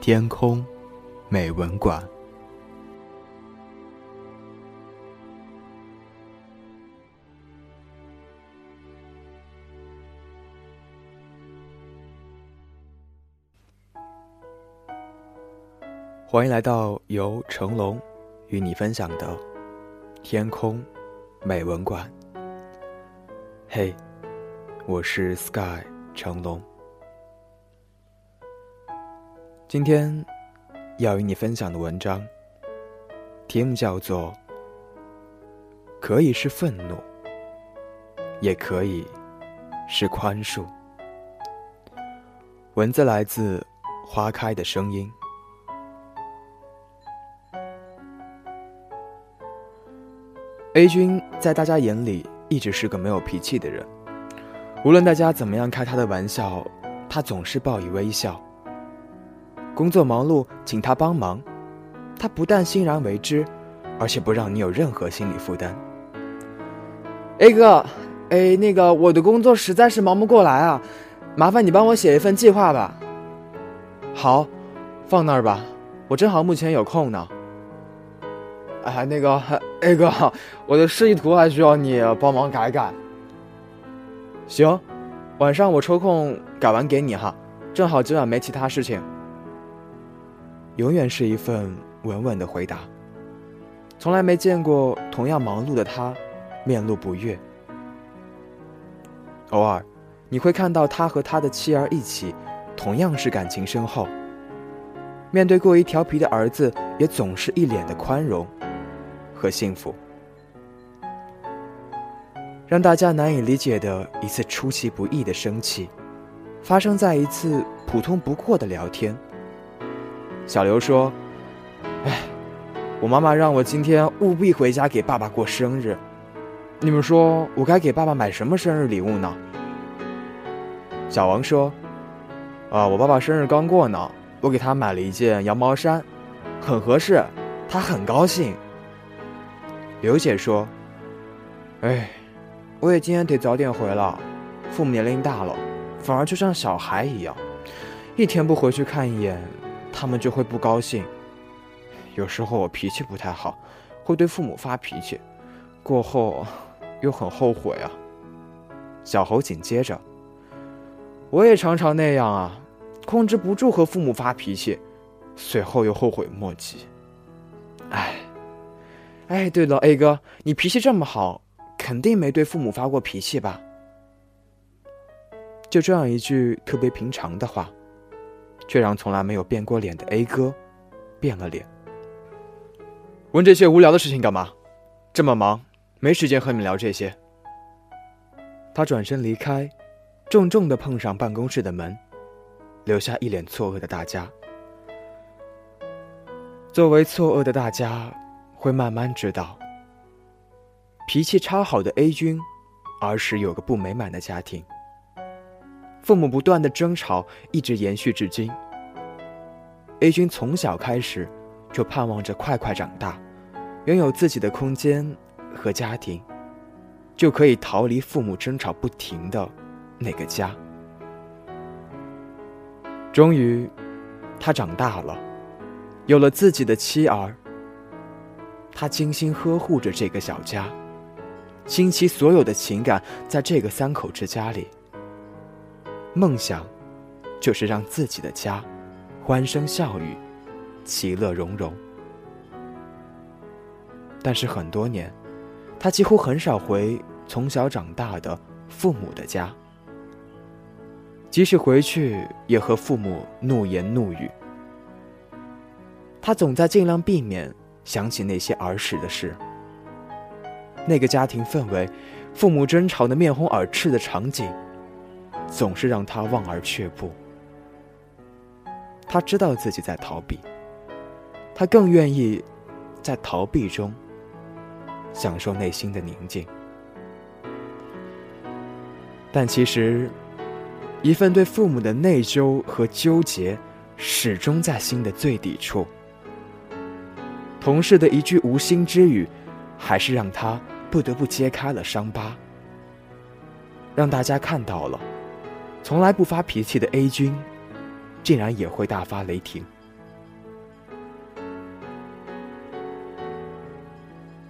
天空美文馆》。欢迎来到由成龙与你分享的《天空美文馆》。嘿，我是 Sky 成龙。今天要与你分享的文章，题目叫做“可以是愤怒，也可以是宽恕”。文字来自《花开的声音》。A 君在大家眼里一直是个没有脾气的人，无论大家怎么样开他的玩笑，他总是报以微笑。工作忙碌，请他帮忙，他不但欣然为之，而且不让你有任何心理负担。A 哥，哎，那个我的工作实在是忙不过来啊，麻烦你帮我写一份计划吧。好，放那儿吧，我正好目前有空呢。哎，那个 A 哥，我的示意图还需要你帮忙改改。行，晚上我抽空改完给你哈，正好今晚没其他事情。永远是一份稳稳的回答。从来没见过同样忙碌的他，面露不悦。偶尔，你会看到他和他的妻儿一起，同样是感情深厚。面对过于调皮的儿子，也总是一脸的宽容。和幸福，让大家难以理解的一次出其不意的生气，发生在一次普通不过的聊天。小刘说：“哎，我妈妈让我今天务必回家给爸爸过生日，你们说我该给爸爸买什么生日礼物呢？”小王说：“啊，我爸爸生日刚过呢，我给他买了一件羊毛衫，很合适，他很高兴。”刘姐说：“哎，我也今天得早点回了。父母年龄大了，反而就像小孩一样，一天不回去看一眼，他们就会不高兴。有时候我脾气不太好，会对父母发脾气，过后又很后悔啊。”小猴紧接着：“我也常常那样啊，控制不住和父母发脾气，随后又后悔莫及。哎。”哎，对了，A 哥，你脾气这么好，肯定没对父母发过脾气吧？就这样一句特别平常的话，却让从来没有变过脸的 A 哥变了脸。问这些无聊的事情干嘛？这么忙，没时间和你们聊这些。他转身离开，重重的碰上办公室的门，留下一脸错愕的大家。作为错愕的大家。会慢慢知道，脾气超好的 A 君，儿时有个不美满的家庭，父母不断的争吵，一直延续至今。A 君从小开始就盼望着快快长大，拥有自己的空间和家庭，就可以逃离父母争吵不停的那个家。终于，他长大了，有了自己的妻儿。他精心呵护着这个小家，倾其所有的情感在这个三口之家里。梦想，就是让自己的家，欢声笑语，其乐融融。但是很多年，他几乎很少回从小长大的父母的家，即使回去，也和父母怒言怒语。他总在尽量避免。想起那些儿时的事，那个家庭氛围，父母争吵的面红耳赤的场景，总是让他望而却步。他知道自己在逃避，他更愿意在逃避中享受内心的宁静。但其实，一份对父母的内疚和纠结，始终在心的最底处。同事的一句无心之语，还是让他不得不揭开了伤疤，让大家看到了，从来不发脾气的 A 君，竟然也会大发雷霆。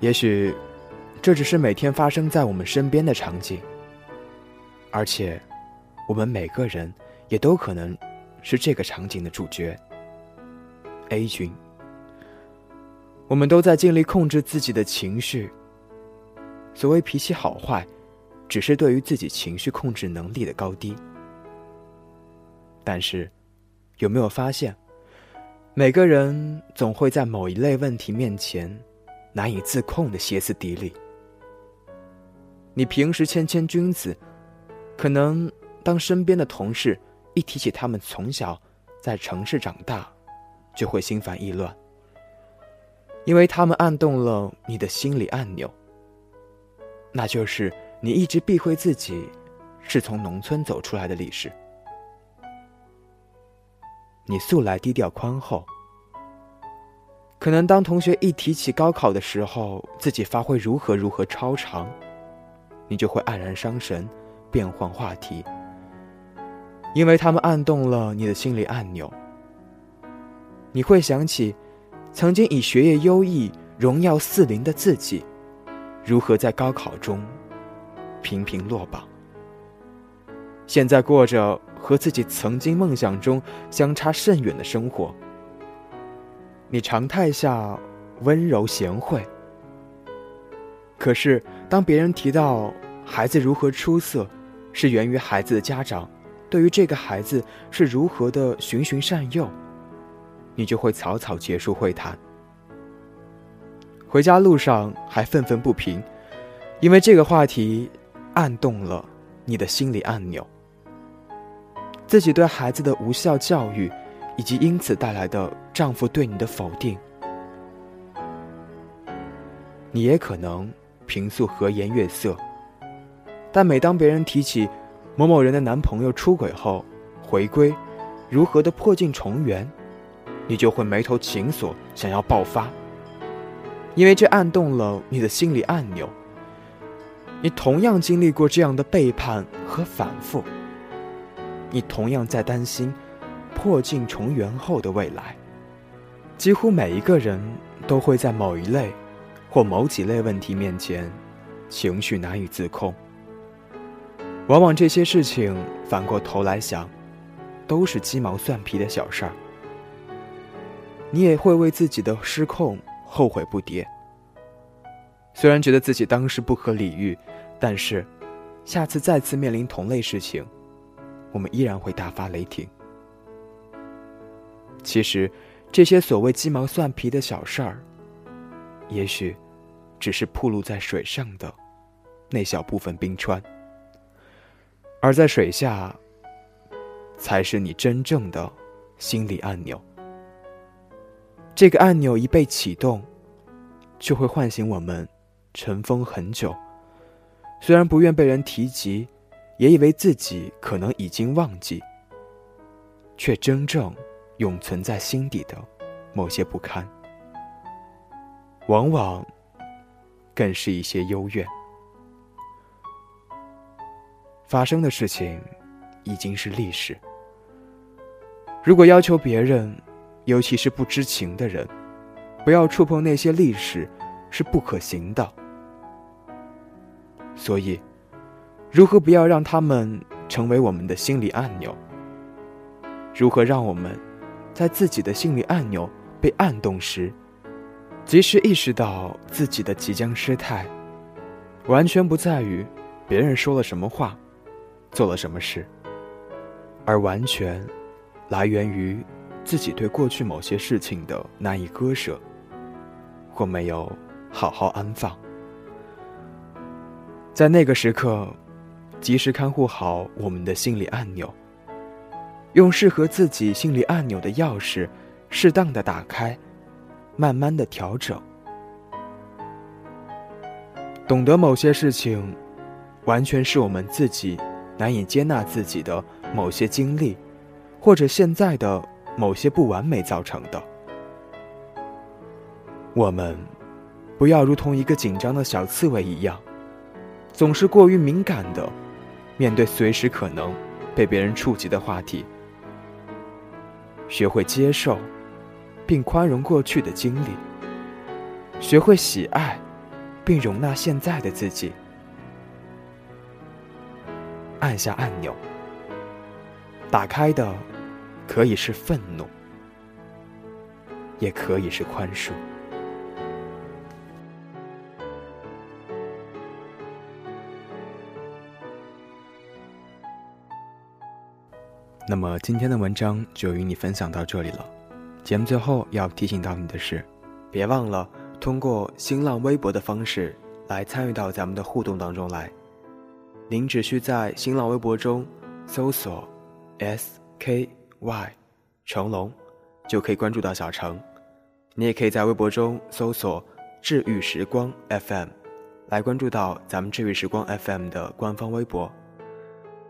也许，这只是每天发生在我们身边的场景。而且，我们每个人也都可能是这个场景的主角。A 君，我们都在尽力控制自己的情绪。所谓脾气好坏，只是对于自己情绪控制能力的高低。但是，有没有发现，每个人总会在某一类问题面前难以自控的歇斯底里？你平时谦谦君子。可能，当身边的同事一提起他们从小在城市长大，就会心烦意乱，因为他们按动了你的心理按钮。那就是你一直避讳自己是从农村走出来的历史。你素来低调宽厚，可能当同学一提起高考的时候，自己发挥如何如何超常，你就会黯然伤神。变换话题，因为他们按动了你的心理按钮。你会想起，曾经以学业优异、荣耀四邻的自己，如何在高考中频频落榜。现在过着和自己曾经梦想中相差甚远的生活。你常态下温柔贤惠，可是当别人提到孩子如何出色，是源于孩子的家长对于这个孩子是如何的循循善诱，你就会草草结束会谈。回家路上还愤愤不平，因为这个话题按动了你的心理按钮。自己对孩子的无效教育，以及因此带来的丈夫对你的否定，你也可能平素和颜悦色。但每当别人提起某某人的男朋友出轨后回归，如何的破镜重圆，你就会眉头紧锁，想要爆发，因为这按动了你的心理按钮。你同样经历过这样的背叛和反复，你同样在担心破镜重圆后的未来。几乎每一个人都会在某一类或某几类问题面前，情绪难以自控。往往这些事情反过头来想，都是鸡毛蒜皮的小事儿。你也会为自己的失控后悔不迭。虽然觉得自己当时不可理喻，但是下次再次面临同类事情，我们依然会大发雷霆。其实，这些所谓鸡毛蒜皮的小事儿，也许只是铺露在水上的那小部分冰川。而在水下，才是你真正的心理按钮。这个按钮一被启动，就会唤醒我们尘封很久，虽然不愿被人提及，也以为自己可能已经忘记，却真正永存在心底的某些不堪，往往更是一些幽怨。发生的事情已经是历史。如果要求别人，尤其是不知情的人，不要触碰那些历史，是不可行的。所以，如何不要让他们成为我们的心理按钮？如何让我们在自己的心理按钮被按动时，及时意识到自己的即将失态？完全不在于别人说了什么话。做了什么事，而完全来源于自己对过去某些事情的难以割舍，或没有好好安放。在那个时刻，及时看护好我们的心理按钮，用适合自己心理按钮的钥匙，适当的打开，慢慢的调整。懂得某些事情，完全是我们自己难以接纳自己的某些经历，或者现在的某些不完美造成的。我们不要如同一个紧张的小刺猬一样，总是过于敏感的面对随时可能被别人触及的话题。学会接受，并宽容过去的经历；学会喜爱，并容纳现在的自己。按下按钮，打开的可以是愤怒，也可以是宽恕。那么今天的文章就与你分享到这里了。节目最后要提醒到你的是，别忘了通过新浪微博的方式来参与到咱们的互动当中来。您只需在新浪微博中搜索 “SKY 成龙”，就可以关注到小程。你也可以在微博中搜索“治愈时光 FM”，来关注到咱们治愈时光 FM 的官方微博。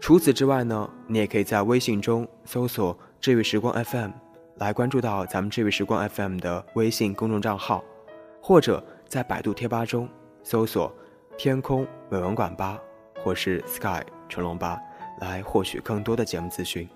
除此之外呢，你也可以在微信中搜索“治愈时光 FM”，来关注到咱们“治愈时光 FM” 的微信公众账号，或者在百度贴吧中搜索“天空美文馆吧”或是 “Sky 成龙吧”，来获取更多的节目资讯。